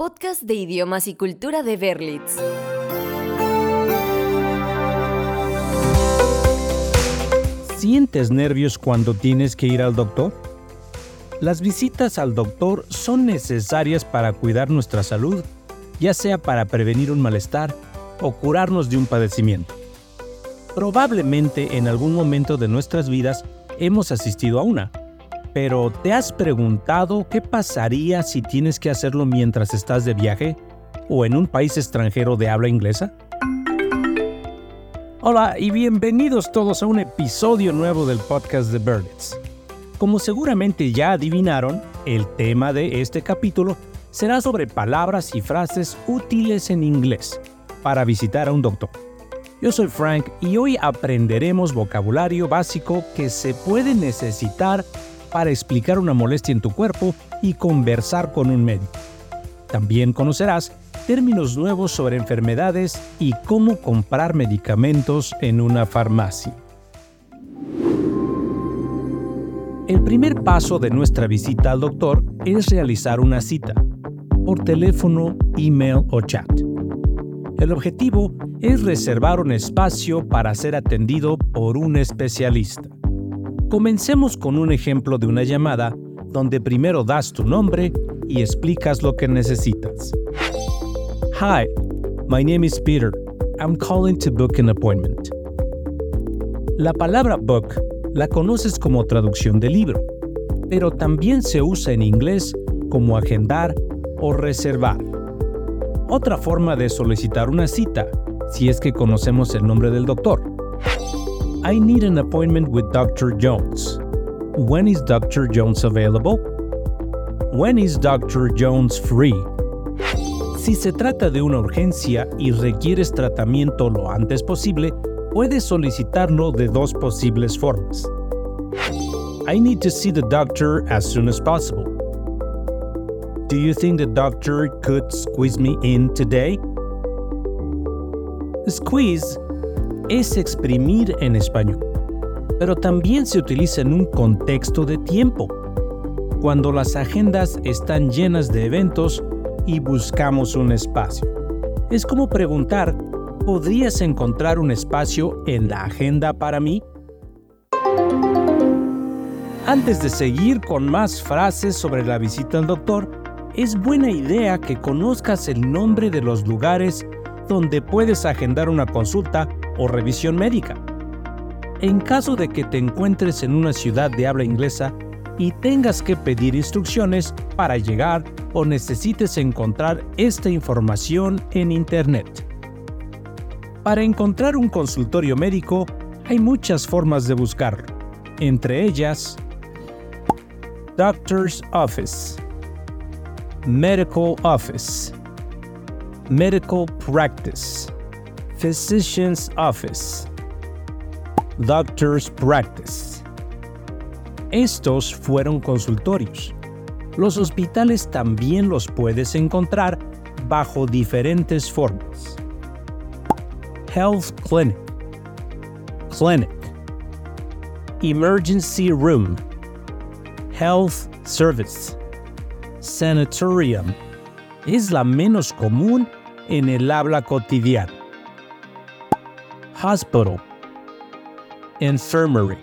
podcast de idiomas y cultura de Berlitz. ¿Sientes nervios cuando tienes que ir al doctor? Las visitas al doctor son necesarias para cuidar nuestra salud, ya sea para prevenir un malestar o curarnos de un padecimiento. Probablemente en algún momento de nuestras vidas hemos asistido a una, pero ¿te has preguntado qué pasaría si tienes que hacerlo mientras estás de viaje o en un país extranjero de habla inglesa? Hola y bienvenidos todos a un episodio nuevo del podcast de Birdits. Como seguramente ya adivinaron, el tema de este capítulo será sobre palabras y frases útiles en inglés para visitar a un doctor. Yo soy Frank y hoy aprenderemos vocabulario básico que se puede necesitar para explicar una molestia en tu cuerpo y conversar con un médico. También conocerás términos nuevos sobre enfermedades y cómo comprar medicamentos en una farmacia. El primer paso de nuestra visita al doctor es realizar una cita, por teléfono, email o chat. El objetivo es reservar un espacio para ser atendido por un especialista. Comencemos con un ejemplo de una llamada donde primero das tu nombre y explicas lo que necesitas. Hi, my name is Peter. I'm calling to book an appointment. La palabra book la conoces como traducción de libro, pero también se usa en inglés como agendar o reservar. Otra forma de solicitar una cita, si es que conocemos el nombre del doctor. I need an appointment with Dr. Jones. When is Dr. Jones available? When is Dr. Jones free? Si se trata de una urgencia y requieres tratamiento lo antes posible, puedes solicitarlo de dos posibles formas. I need to see the doctor as soon as possible. Do you think the doctor could squeeze me in today? Squeeze es exprimir en español, pero también se utiliza en un contexto de tiempo, cuando las agendas están llenas de eventos y buscamos un espacio. Es como preguntar, ¿podrías encontrar un espacio en la agenda para mí? Antes de seguir con más frases sobre la visita al doctor, es buena idea que conozcas el nombre de los lugares donde puedes agendar una consulta o revisión médica. En caso de que te encuentres en una ciudad de habla inglesa y tengas que pedir instrucciones para llegar o necesites encontrar esta información en Internet. Para encontrar un consultorio médico hay muchas formas de buscarlo, entre ellas Doctor's Office, Medical Office, Medical Practice, Physician's Office, Doctor's Practice. Estos fueron consultorios. Los hospitales también los puedes encontrar bajo diferentes formas. Health Clinic, Clinic, Emergency Room, Health Service, Sanatorium. Es la menos común en el habla cotidiana. Hospital, Infirmary.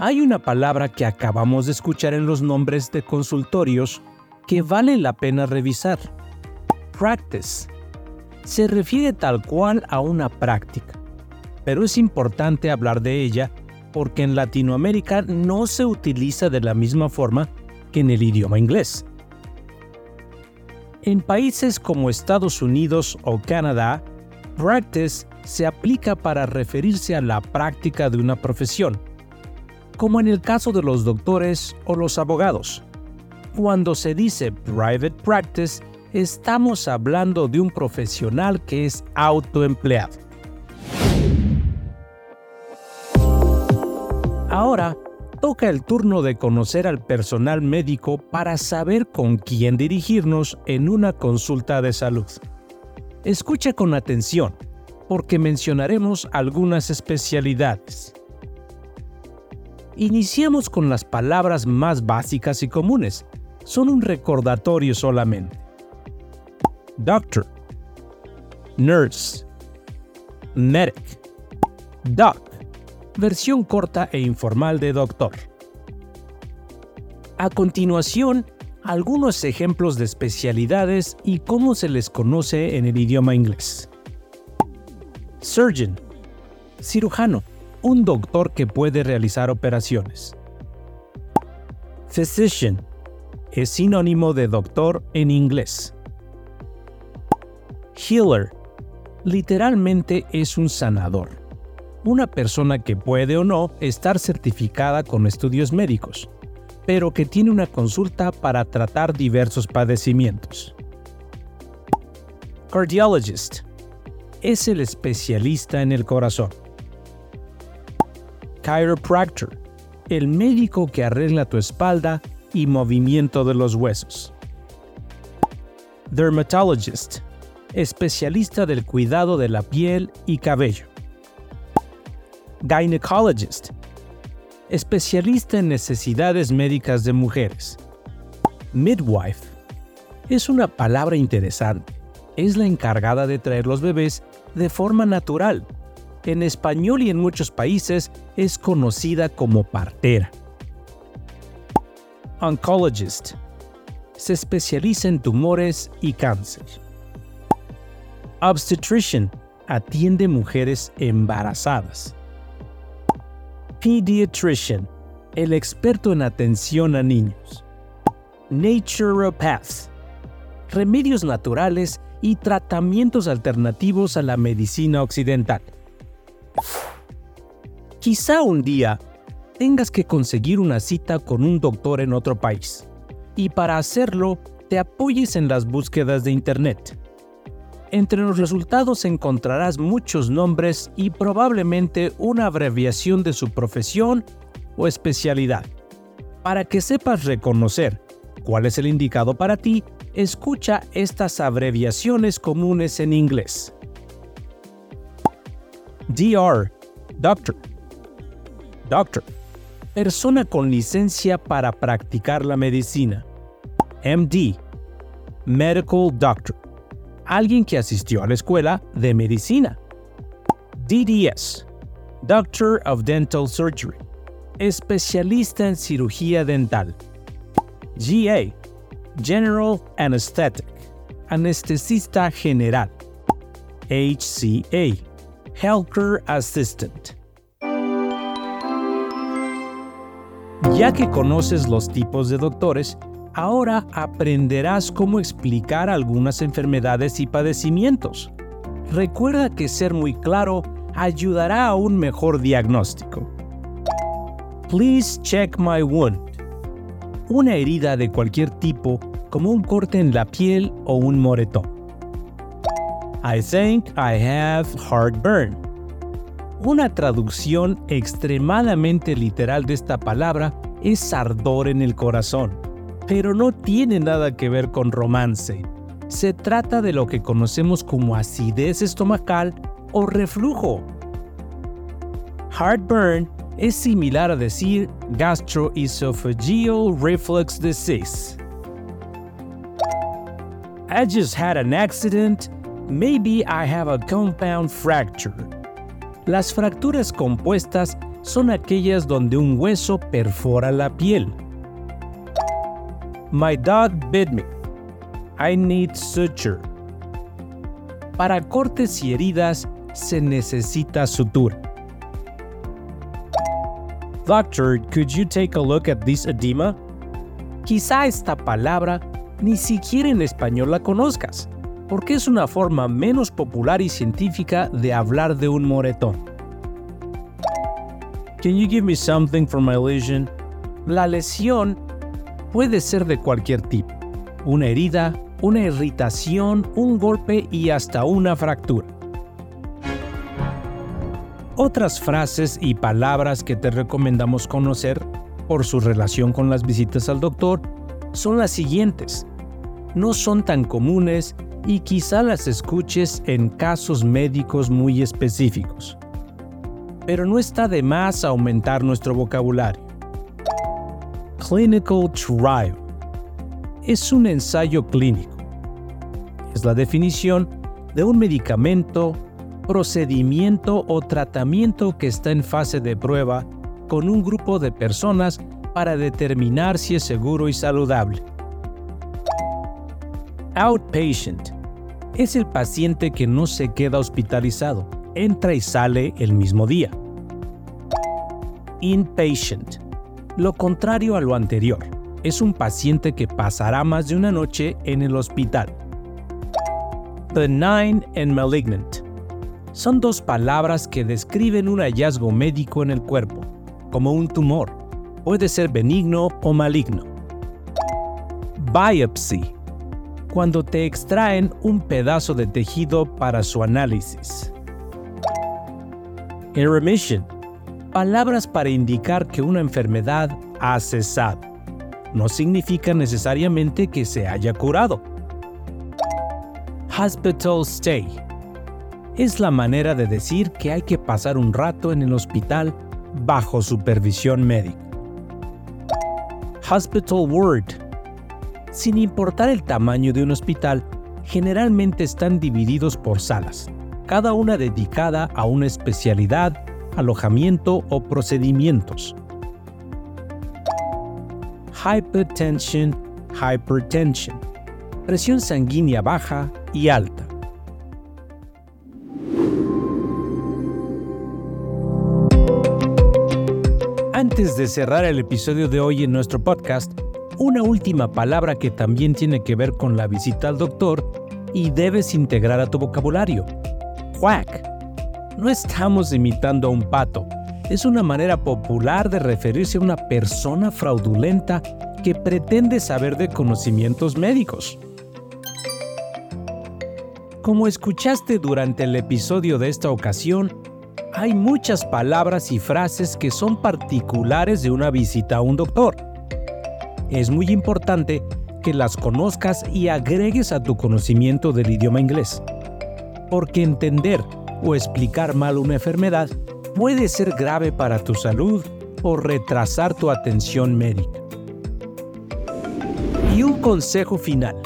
Hay una palabra que acabamos de escuchar en los nombres de consultorios que vale la pena revisar. Practice. Se refiere tal cual a una práctica, pero es importante hablar de ella porque en Latinoamérica no se utiliza de la misma forma que en el idioma inglés. En países como Estados Unidos o Canadá, practice se aplica para referirse a la práctica de una profesión, como en el caso de los doctores o los abogados. Cuando se dice private practice, estamos hablando de un profesional que es autoempleado. Ahora, toca el turno de conocer al personal médico para saber con quién dirigirnos en una consulta de salud. Escucha con atención porque mencionaremos algunas especialidades. Iniciamos con las palabras más básicas y comunes. Son un recordatorio solamente. doctor, nurse, medic, doc, versión corta e informal de doctor. A continuación, algunos ejemplos de especialidades y cómo se les conoce en el idioma inglés. Surgeon, cirujano, un doctor que puede realizar operaciones. Physician, es sinónimo de doctor en inglés. Healer, literalmente es un sanador, una persona que puede o no estar certificada con estudios médicos, pero que tiene una consulta para tratar diversos padecimientos. Cardiologist, es el especialista en el corazón. Chiropractor, el médico que arregla tu espalda y movimiento de los huesos. Dermatologist, especialista del cuidado de la piel y cabello. Gynecologist, especialista en necesidades médicas de mujeres. Midwife, es una palabra interesante. Es la encargada de traer los bebés de forma natural. En español y en muchos países es conocida como partera. Oncologist. Se especializa en tumores y cáncer. Obstetrician. Atiende mujeres embarazadas. Pediatrician. El experto en atención a niños. Naturopath. Remedios naturales y tratamientos alternativos a la medicina occidental. Quizá un día tengas que conseguir una cita con un doctor en otro país. Y para hacerlo, te apoyes en las búsquedas de Internet. Entre los resultados encontrarás muchos nombres y probablemente una abreviación de su profesión o especialidad. Para que sepas reconocer cuál es el indicado para ti, escucha estas abreviaciones comunes en inglés. DR, Doctor. Doctor persona con licencia para practicar la medicina. MD, Medical Doctor, alguien que asistió a la escuela de medicina. DDS, Doctor of Dental Surgery, especialista en cirugía dental. GA, General Anesthetic, anestesista general. HCA, Healthcare Assistant, Ya que conoces los tipos de doctores, ahora aprenderás cómo explicar algunas enfermedades y padecimientos. Recuerda que ser muy claro ayudará a un mejor diagnóstico. Please check my wound. Una herida de cualquier tipo, como un corte en la piel o un moretón. I think I have heartburn. Una traducción extremadamente literal de esta palabra es ardor en el corazón, pero no tiene nada que ver con romance. Se trata de lo que conocemos como acidez estomacal o reflujo. Heartburn es similar a decir gastroesophageal reflux disease. I just had an accident. Maybe I have a compound fracture. Las fracturas compuestas son aquellas donde un hueso perfora la piel. My dog bit me. I need suture. Para cortes y heridas se necesita sutura. Doctor, could you take a look at this edema? Quizá esta palabra ni siquiera en español la conozcas porque es una forma menos popular y científica de hablar de un moretón. Can you give me something for my lesion? La lesión puede ser de cualquier tipo. Una herida, una irritación, un golpe y hasta una fractura. Otras frases y palabras que te recomendamos conocer por su relación con las visitas al doctor son las siguientes. No son tan comunes y quizá las escuches en casos médicos muy específicos. Pero no está de más aumentar nuestro vocabulario. Clinical Trial es un ensayo clínico. es la definición de un medicamento, procedimiento o tratamiento que está en fase de prueba con un grupo de personas para determinar si es seguro y saludable. Outpatient es el paciente que no se queda hospitalizado, entra y sale el mismo día. Inpatient, lo contrario a lo anterior, es un paciente que pasará más de una noche en el hospital. Benign and malignant son dos palabras que describen un hallazgo médico en el cuerpo, como un tumor. Puede ser benigno o maligno. Biopsy cuando te extraen un pedazo de tejido para su análisis. Remission, palabras para indicar que una enfermedad ha cesado. No significa necesariamente que se haya curado. Hospital stay es la manera de decir que hay que pasar un rato en el hospital bajo supervisión médica. Hospital ward sin importar el tamaño de un hospital, generalmente están divididos por salas, cada una dedicada a una especialidad, alojamiento o procedimientos. Hypertension, hypertension, presión sanguínea baja y alta. Antes de cerrar el episodio de hoy en nuestro podcast, una última palabra que también tiene que ver con la visita al doctor y debes integrar a tu vocabulario. Quack. No estamos imitando a un pato. Es una manera popular de referirse a una persona fraudulenta que pretende saber de conocimientos médicos. Como escuchaste durante el episodio de esta ocasión, hay muchas palabras y frases que son particulares de una visita a un doctor es muy importante que las conozcas y agregues a tu conocimiento del idioma inglés. Porque entender o explicar mal una enfermedad puede ser grave para tu salud o retrasar tu atención médica. Y un consejo final.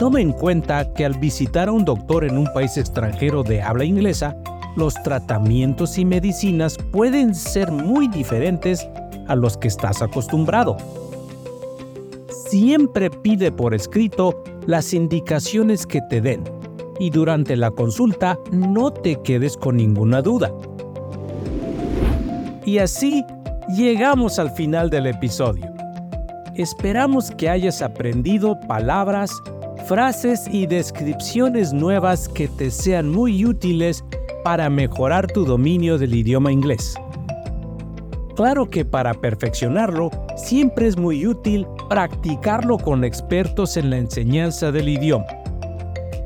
Toma en cuenta que al visitar a un doctor en un país extranjero de habla inglesa, los tratamientos y medicinas pueden ser muy diferentes a los que estás acostumbrado siempre pide por escrito las indicaciones que te den y durante la consulta no te quedes con ninguna duda. Y así llegamos al final del episodio. Esperamos que hayas aprendido palabras, frases y descripciones nuevas que te sean muy útiles para mejorar tu dominio del idioma inglés. Claro que para perfeccionarlo siempre es muy útil practicarlo con expertos en la enseñanza del idioma.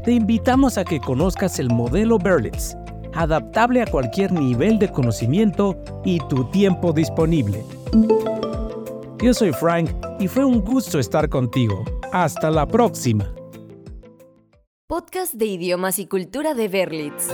Te invitamos a que conozcas el modelo Berlitz, adaptable a cualquier nivel de conocimiento y tu tiempo disponible. Yo soy Frank y fue un gusto estar contigo. Hasta la próxima. Podcast de idiomas y cultura de Berlitz.